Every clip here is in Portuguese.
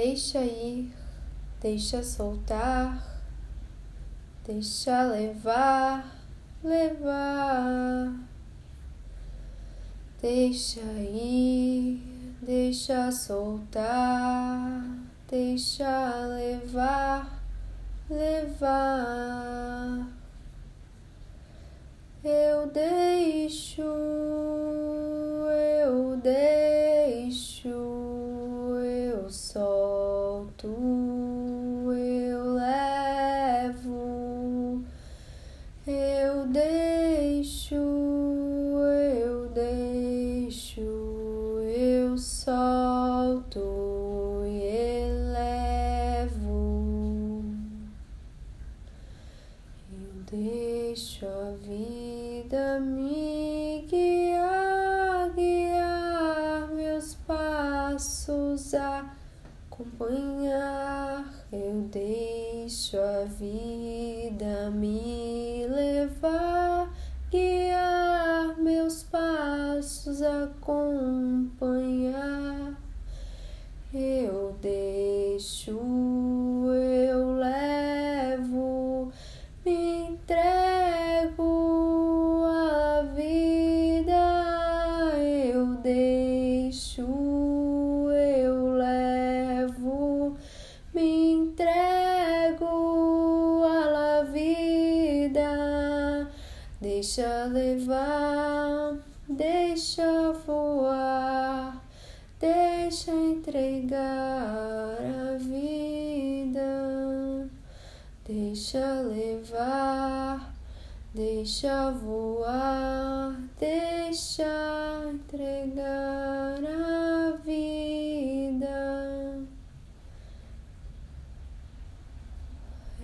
Deixa ir, deixa soltar, deixa levar, levar. Deixa ir, deixa soltar, deixa levar, levar. Eu deixo, eu deixo, eu solto, deixo, eu deixo, eu solto e elevo. Eu deixo a vida me guiar, guiar meus passos acompanhar. Eu deixo a vida me levar, acompanhar. Eu deixo, eu levo, me entrego à vida. Eu deixo, eu levo, me entrego à vida. Deixa levar, deixa voar. Deixa entregar a vida, deixa levar, deixa voar, deixa entregar a vida.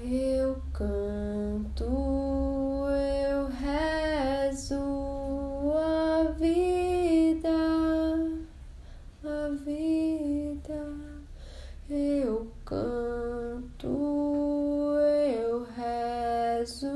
Eu canto, arzu